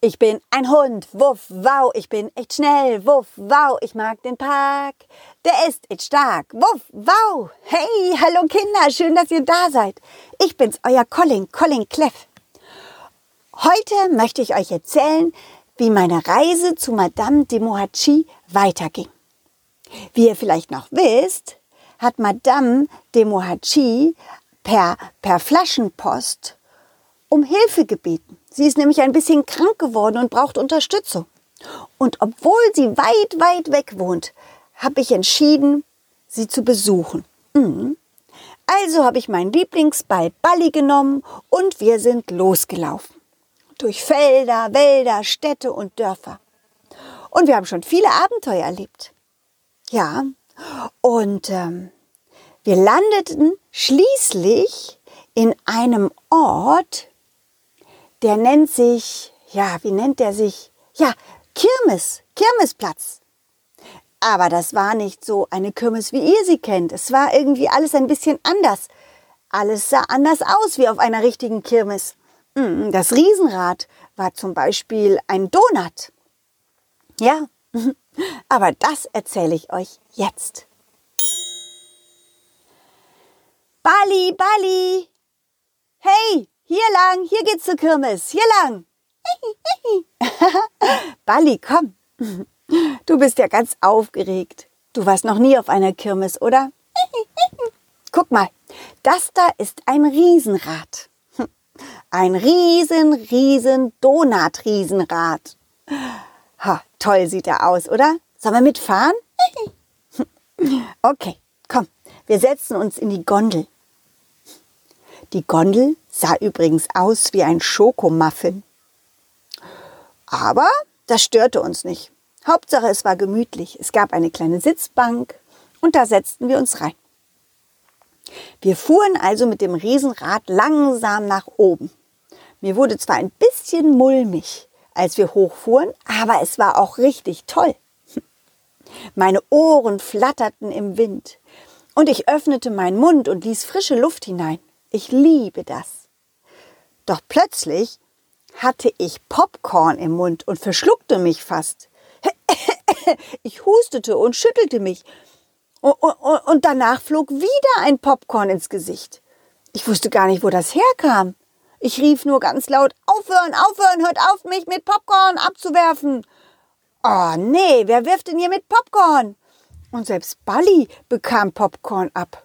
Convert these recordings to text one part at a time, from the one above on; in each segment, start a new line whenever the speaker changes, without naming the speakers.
Ich bin ein Hund, wuff, wow, ich bin echt schnell, wuff, wow, ich mag den Park, der ist echt stark, wuff, wow. Hey, hallo Kinder, schön, dass ihr da seid. Ich bin's, euer Colin, Colin Cleff. Heute möchte ich euch erzählen, wie meine Reise zu Madame de Mohachi weiterging. Wie ihr vielleicht noch wisst, hat Madame de Mohachi per, per Flaschenpost um Hilfe gebeten. Sie ist nämlich ein bisschen krank geworden und braucht Unterstützung. Und obwohl sie weit, weit weg wohnt, habe ich entschieden, sie zu besuchen. Mhm. Also habe ich meinen Lieblingsball Balli genommen und wir sind losgelaufen. Durch Felder, Wälder, Städte und Dörfer. Und wir haben schon viele Abenteuer erlebt. Ja, und ähm, wir landeten schließlich in einem Ort, der nennt sich, ja, wie nennt der sich? Ja, Kirmes, Kirmesplatz. Aber das war nicht so eine Kirmes, wie ihr sie kennt. Es war irgendwie alles ein bisschen anders. Alles sah anders aus wie auf einer richtigen Kirmes. Hm, das Riesenrad war zum Beispiel ein Donut. Ja, aber das erzähle ich euch jetzt. Bali, Bali! Hey, hier lang, hier geht's zur Kirmes, hier lang. Bali, komm. Du bist ja ganz aufgeregt. Du warst noch nie auf einer Kirmes, oder? Guck mal, das da ist ein Riesenrad. Ein riesen, riesen Donut-Riesenrad. Ha, toll sieht er aus, oder? Sollen wir mitfahren? Okay, komm, wir setzen uns in die Gondel. Die Gondel sah übrigens aus wie ein Schokomuffin. Aber das störte uns nicht. Hauptsache, es war gemütlich. Es gab eine kleine Sitzbank und da setzten wir uns rein. Wir fuhren also mit dem Riesenrad langsam nach oben. Mir wurde zwar ein bisschen mulmig, als wir hochfuhren, aber es war auch richtig toll. Meine Ohren flatterten im Wind und ich öffnete meinen Mund und ließ frische Luft hinein. Ich liebe das. Doch plötzlich hatte ich Popcorn im Mund und verschluckte mich fast. Ich hustete und schüttelte mich. Und danach flog wieder ein Popcorn ins Gesicht. Ich wusste gar nicht, wo das herkam. Ich rief nur ganz laut, aufhören, aufhören, hört auf, mich mit Popcorn abzuwerfen. Oh nee, wer wirft denn hier mit Popcorn? Und selbst Bali bekam Popcorn ab.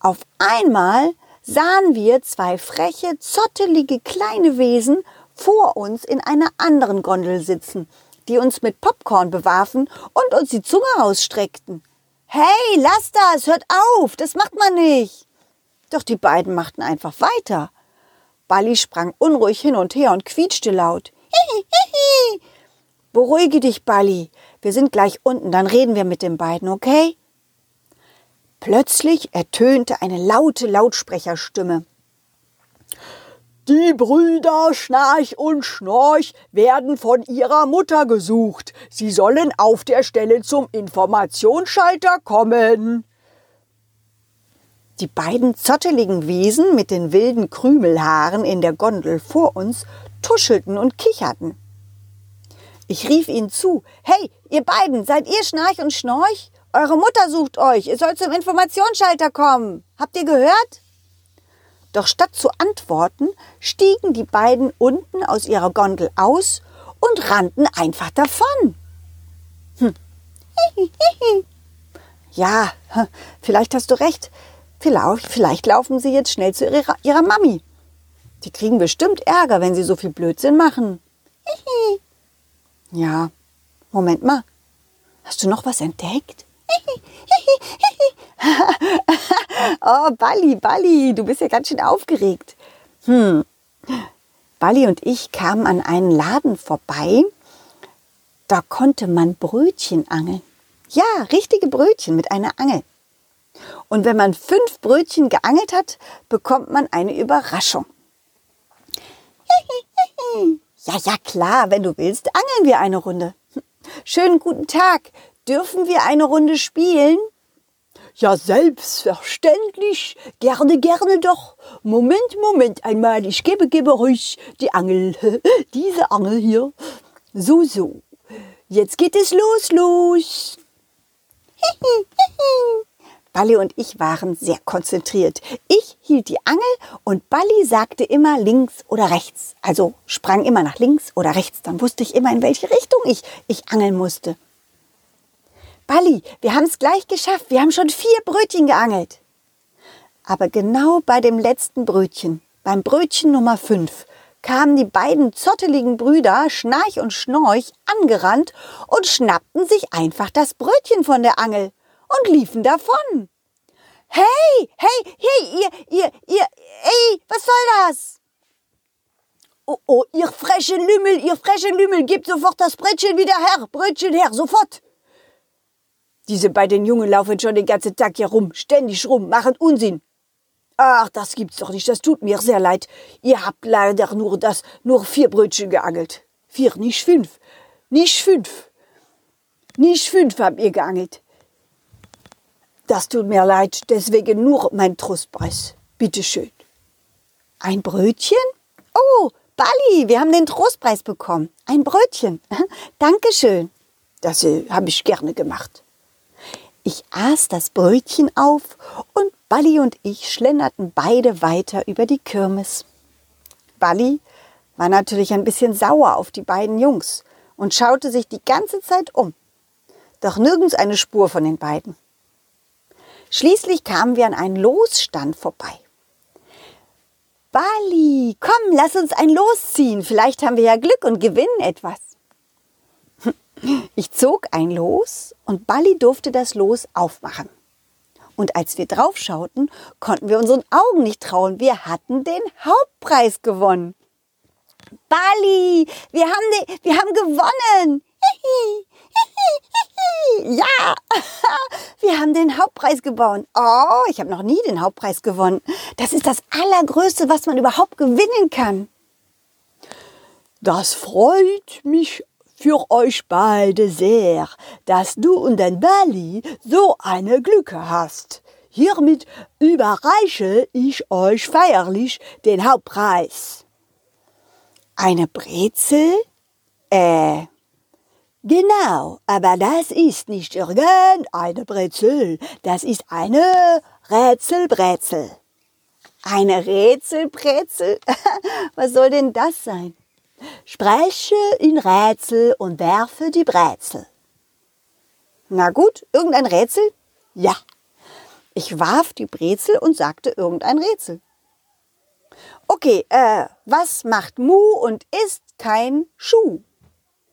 Auf einmal sahen wir zwei freche, zottelige kleine Wesen vor uns in einer anderen Gondel sitzen, die uns mit Popcorn bewarfen und uns die Zunge ausstreckten. Hey, lass das, hört auf, das macht man nicht. Doch die beiden machten einfach weiter. Bali sprang unruhig hin und her und quietschte laut. Hihi, hihi. Beruhige dich, Bali. Wir sind gleich unten, dann reden wir mit den beiden, okay? Plötzlich ertönte eine laute Lautsprecherstimme.
Die Brüder Schnarch und Schnorch werden von ihrer Mutter gesucht. Sie sollen auf der Stelle zum Informationsschalter kommen.
Die beiden zotteligen Wesen mit den wilden Krümelhaaren in der Gondel vor uns tuschelten und kicherten. Ich rief ihnen zu, hey, ihr beiden, seid ihr Schnarch und Schnorch? Eure Mutter sucht euch. Ihr sollt zum Informationsschalter kommen. Habt ihr gehört? Doch statt zu antworten, stiegen die beiden unten aus ihrer Gondel aus und rannten einfach davon. Hm. Ja, vielleicht hast du recht. Vielleicht, vielleicht laufen sie jetzt schnell zu ihrer, ihrer Mami. Die kriegen bestimmt Ärger, wenn sie so viel Blödsinn machen. Ja, Moment mal. Hast du noch was entdeckt? oh, Bali, Bali, du bist ja ganz schön aufgeregt. Hm. Bali und ich kamen an einen Laden vorbei. Da konnte man Brötchen angeln. Ja, richtige Brötchen mit einer Angel. Und wenn man fünf Brötchen geangelt hat, bekommt man eine Überraschung. Ja, ja, klar, wenn du willst, angeln wir eine Runde. Schönen guten Tag. Dürfen wir eine Runde spielen?
Ja, selbstverständlich. Gerne, gerne doch. Moment, Moment einmal. Ich gebe, gebe ruhig die Angel. Diese Angel hier. So, so. Jetzt geht es los, los.
Balli und ich waren sehr konzentriert. Ich hielt die Angel und Balli sagte immer links oder rechts. Also sprang immer nach links oder rechts. Dann wusste ich immer, in welche Richtung ich, ich angeln musste. Balli, wir haben es gleich geschafft. Wir haben schon vier Brötchen geangelt. Aber genau bei dem letzten Brötchen, beim Brötchen Nummer fünf, kamen die beiden zotteligen Brüder Schnarch und Schnorch angerannt und schnappten sich einfach das Brötchen von der Angel und liefen davon. Hey, hey, hey, ihr, ihr, ihr, ey, was soll das?
Oh, oh, ihr freche Lümmel, ihr freche Lümmel, gebt sofort das Brötchen wieder her, Brötchen her, sofort. Diese beiden Jungen laufen schon den ganzen Tag hier rum, ständig rum, machen Unsinn. Ach, das gibt's doch nicht, das tut mir sehr leid. Ihr habt leider nur das, nur vier Brötchen geangelt. Vier, nicht fünf. Nicht fünf. Nicht fünf habt ihr geangelt. Das tut mir leid, deswegen nur mein Trostpreis. Bitte schön.
Ein Brötchen? Oh, Bali, wir haben den Trostpreis bekommen. Ein Brötchen. Dankeschön.
Das äh, habe ich gerne gemacht.
Ich aß das Brötchen auf und Balli und ich schlenderten beide weiter über die Kirmes. Balli war natürlich ein bisschen sauer auf die beiden Jungs und schaute sich die ganze Zeit um. Doch nirgends eine Spur von den beiden. Schließlich kamen wir an einen Losstand vorbei. Bali, komm, lass uns ein Los ziehen. Vielleicht haben wir ja Glück und gewinnen etwas. Ich zog ein Los und Balli durfte das Los aufmachen. Und als wir draufschauten, konnten wir unseren Augen nicht trauen. Wir hatten den Hauptpreis gewonnen. Bali, wir haben, den, wir haben gewonnen. Ja, wir haben den Hauptpreis gewonnen. Oh, ich habe noch nie den Hauptpreis gewonnen. Das ist das Allergrößte, was man überhaupt gewinnen kann.
Das freut mich für euch beide sehr, dass du und dein Bali so eine Glücke hast. Hiermit überreiche ich euch feierlich den Hauptpreis.
Eine Brezel? Äh.
Genau, aber das ist nicht irgendeine Brezel, das ist eine Rätselbrezel.
Eine Rätselbrezel? Was soll denn das sein?
Spreche in Rätsel und werfe die Brezel.
Na gut, irgendein Rätsel?
Ja.
Ich warf die Brezel und sagte irgendein Rätsel. Okay, äh, was macht Mu und ist kein Schuh?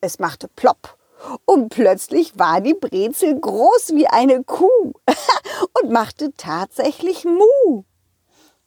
Es machte plopp. Und plötzlich war die Brezel groß wie eine Kuh und machte tatsächlich Mu.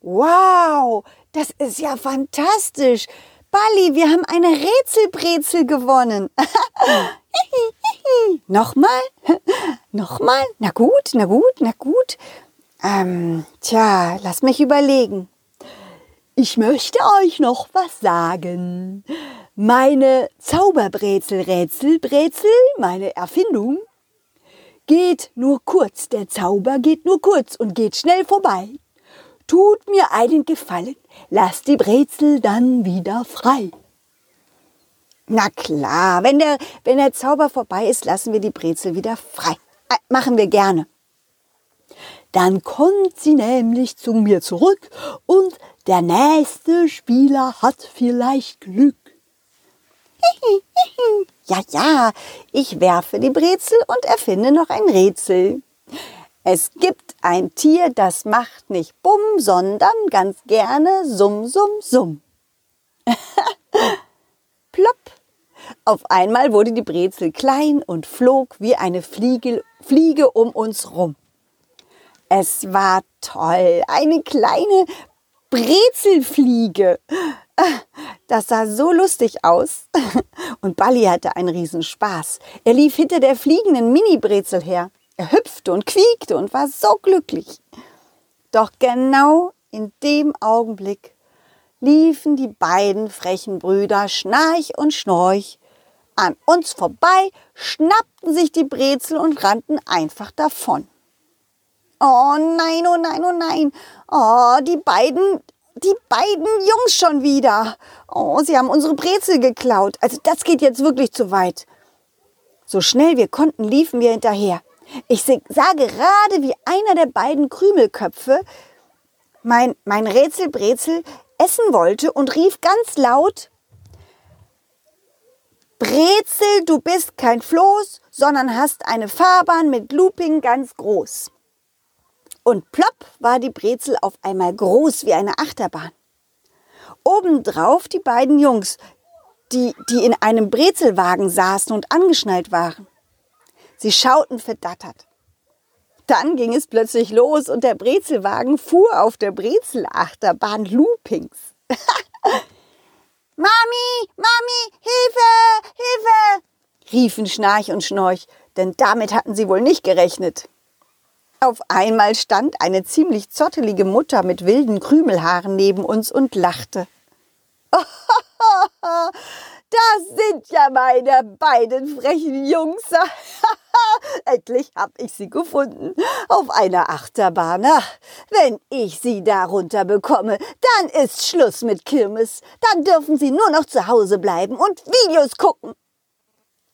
Wow, das ist ja fantastisch. Balli, wir haben eine Rätselbrezel gewonnen. Nochmal? Nochmal? Na gut, na gut, na gut. Ähm, tja, lass mich überlegen.
Ich möchte euch noch was sagen. Meine Zauberbrezel, Rätselbrezel, meine Erfindung, geht nur kurz. Der Zauber geht nur kurz und geht schnell vorbei. Tut mir einen Gefallen, lasst die Brezel dann wieder frei.
Na klar, wenn der, wenn der Zauber vorbei ist, lassen wir die Brezel wieder frei. Äh, machen wir gerne.
Dann kommt sie nämlich zu mir zurück und der nächste Spieler hat vielleicht Glück.
Ja, ja, ich werfe die Brezel und erfinde noch ein Rätsel. Es gibt ein Tier, das macht nicht Bumm, sondern ganz gerne Summ, Summ, Summ. Plopp. Auf einmal wurde die Brezel klein und flog wie eine Fliege, Fliege um uns rum. Es war toll, eine kleine Brezelfliege. Das sah so lustig aus. Und Balli hatte einen Riesenspaß. Er lief hinter der fliegenden Mini-Brezel her. Er hüpfte und quiekte und war so glücklich. Doch genau in dem Augenblick liefen die beiden frechen Brüder Schnarch und Schnorch an uns vorbei, schnappten sich die Brezel und rannten einfach davon. Oh nein, oh nein, oh nein. Oh, die beiden, die beiden Jungs schon wieder. Oh, sie haben unsere Brezel geklaut. Also das geht jetzt wirklich zu weit. So schnell wir konnten, liefen wir hinterher. Ich sah gerade, wie einer der beiden Krümelköpfe mein, mein Rätselbrezel essen wollte und rief ganz laut, Brezel, du bist kein Floß, sondern hast eine Fahrbahn mit Looping ganz groß. Und plopp war die Brezel auf einmal groß wie eine Achterbahn. Obendrauf die beiden Jungs, die, die in einem Brezelwagen saßen und angeschnallt waren. Sie schauten verdattert. Dann ging es plötzlich los und der Brezelwagen fuhr auf der Brezelachterbahn Loopings. Mami, Mami, Hilfe, Hilfe, riefen Schnarch und Schnorch, denn damit hatten sie wohl nicht gerechnet. Auf einmal stand eine ziemlich zottelige Mutter mit wilden Krümelhaaren neben uns und lachte. Das sind ja meine beiden frechen Jungs. Endlich hab ich sie gefunden. Auf einer Achterbahn. Ach, wenn ich sie darunter bekomme, dann ist Schluss mit Kirmes. Dann dürfen sie nur noch zu Hause bleiben und Videos gucken.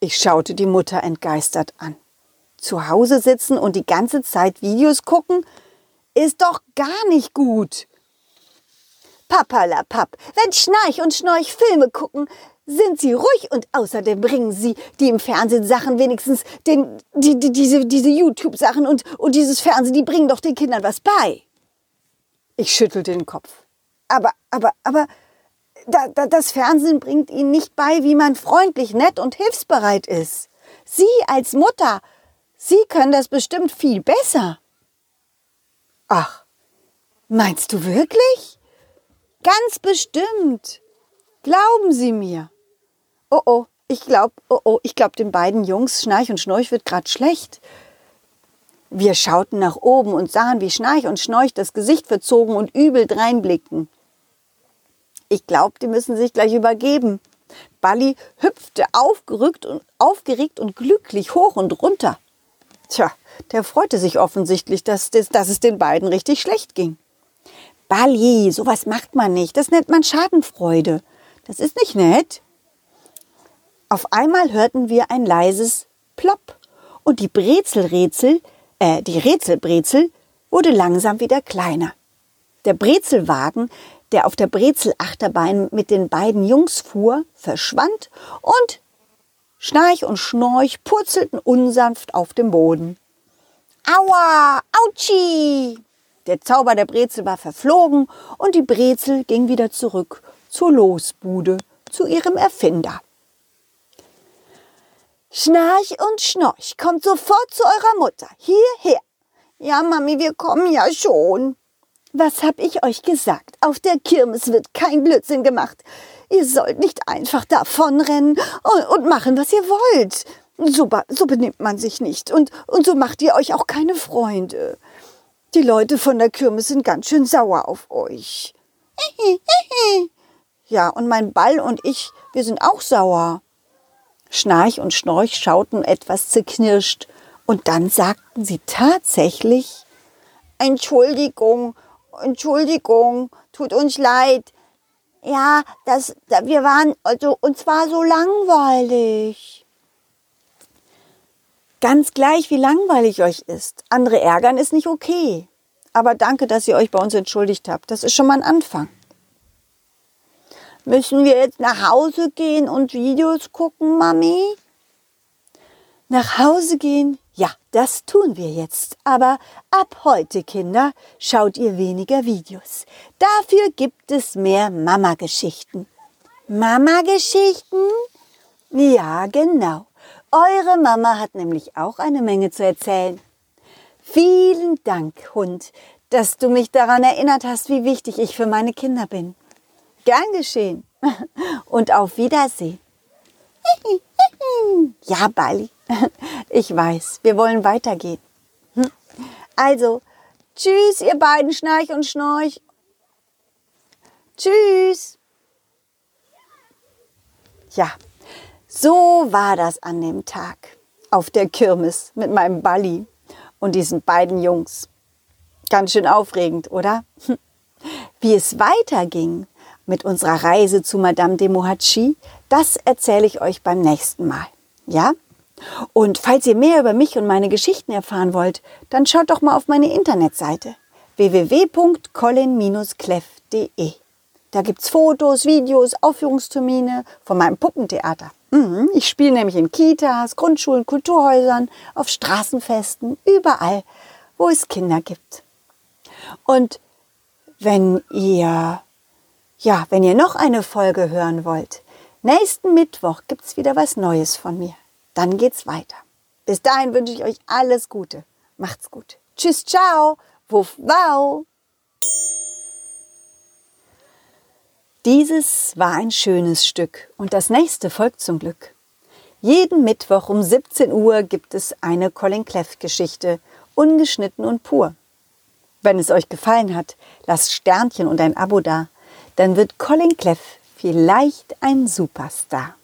Ich schaute die Mutter entgeistert an. Zu Hause sitzen und die ganze Zeit Videos gucken, ist doch gar nicht gut. Papalapap, wenn Schnarch und Schnorch Filme gucken, sind sie ruhig und außerdem bringen sie die im Fernsehen Sachen wenigstens den, die, die, diese, diese YouTube-Sachen und, und dieses Fernsehen, die bringen doch den Kindern was bei. Ich schüttelte den Kopf. Aber, aber, aber, da, da, das Fernsehen bringt ihnen nicht bei, wie man freundlich, nett und hilfsbereit ist. Sie als Mutter, Sie können das bestimmt viel besser. Ach, meinst du wirklich? Ganz bestimmt. Glauben Sie mir. Oh oh, ich glaub, oh oh, ich glaub den beiden Jungs Schnarch und Schnorch wird grad schlecht. Wir schauten nach oben und sahen, wie Schnarch und Schnorch das Gesicht verzogen und übel dreinblickten. Ich glaub, die müssen sich gleich übergeben. Balli hüpfte aufgerückt und aufgeregt und glücklich hoch und runter. Tja, der freute sich offensichtlich, dass, dass es den beiden richtig schlecht ging. Balli, sowas macht man nicht. Das nennt man Schadenfreude. Das ist nicht nett. Auf einmal hörten wir ein leises Plopp und die Brezelrätsel, äh, die Rätselbrezel wurde langsam wieder kleiner. Der Brezelwagen, der auf der Brezelachterbahn mit den beiden Jungs fuhr, verschwand und Schnarch und Schnorch purzelten unsanft auf dem Boden. Aua, Autschi! Der Zauber der Brezel war verflogen und die Brezel ging wieder zurück zur Losbude, zu ihrem Erfinder. Schnarch und Schnorch, kommt sofort zu eurer Mutter. Hierher. Ja, Mami, wir kommen ja schon. Was hab ich euch gesagt? Auf der Kirmes wird kein Blödsinn gemacht. Ihr sollt nicht einfach davonrennen und, und machen, was ihr wollt. So, so benimmt man sich nicht. Und, und so macht ihr euch auch keine Freunde. Die Leute von der Kirmes sind ganz schön sauer auf euch. Ja, und mein Ball und ich, wir sind auch sauer. Schnarch und Schnorch schauten etwas zerknirscht, und dann sagten sie tatsächlich Entschuldigung, Entschuldigung, tut uns leid. Ja, das, wir waren, also uns war so langweilig. Ganz gleich, wie langweilig euch ist. Andere ärgern ist nicht okay. Aber danke, dass ihr euch bei uns entschuldigt habt. Das ist schon mal ein Anfang. Müssen wir jetzt nach Hause gehen und Videos gucken, Mami? Nach Hause gehen? Ja, das tun wir jetzt. Aber ab heute, Kinder, schaut ihr weniger Videos. Dafür gibt es mehr Mama-Geschichten. Mama-Geschichten? Ja, genau. Eure Mama hat nämlich auch eine Menge zu erzählen. Vielen Dank, Hund, dass du mich daran erinnert hast, wie wichtig ich für meine Kinder bin. Gern geschehen. Und auf Wiedersehen. Ja, Bali. Ich weiß, wir wollen weitergehen. Also, tschüss, ihr beiden Schnarch und Schnorch. Tschüss. Ja, so war das an dem Tag auf der Kirmes mit meinem Balli und diesen beiden Jungs. Ganz schön aufregend, oder? Wie es weiterging mit unserer Reise zu Madame de Mohatschi, das erzähle ich euch beim nächsten Mal. Ja? Und falls ihr mehr über mich und meine Geschichten erfahren wollt, dann schaut doch mal auf meine Internetseite www.colin-cleff.de. Da gibt's Fotos, Videos, Aufführungstermine von meinem Puppentheater. Mhm, ich spiele nämlich in Kitas, Grundschulen, Kulturhäusern, auf Straßenfesten, überall, wo es Kinder gibt. Und wenn ihr, ja, wenn ihr noch eine Folge hören wollt, nächsten Mittwoch gibt's wieder was Neues von mir. Dann geht's weiter. Bis dahin wünsche ich euch alles Gute. Macht's gut. Tschüss, ciao. Wuff, wow. Dieses war ein schönes Stück und das nächste folgt zum Glück. Jeden Mittwoch um 17 Uhr gibt es eine Colin Cleff Geschichte, ungeschnitten und pur. Wenn es euch gefallen hat, lasst Sternchen und ein Abo da, dann wird Colin Cleff vielleicht ein Superstar.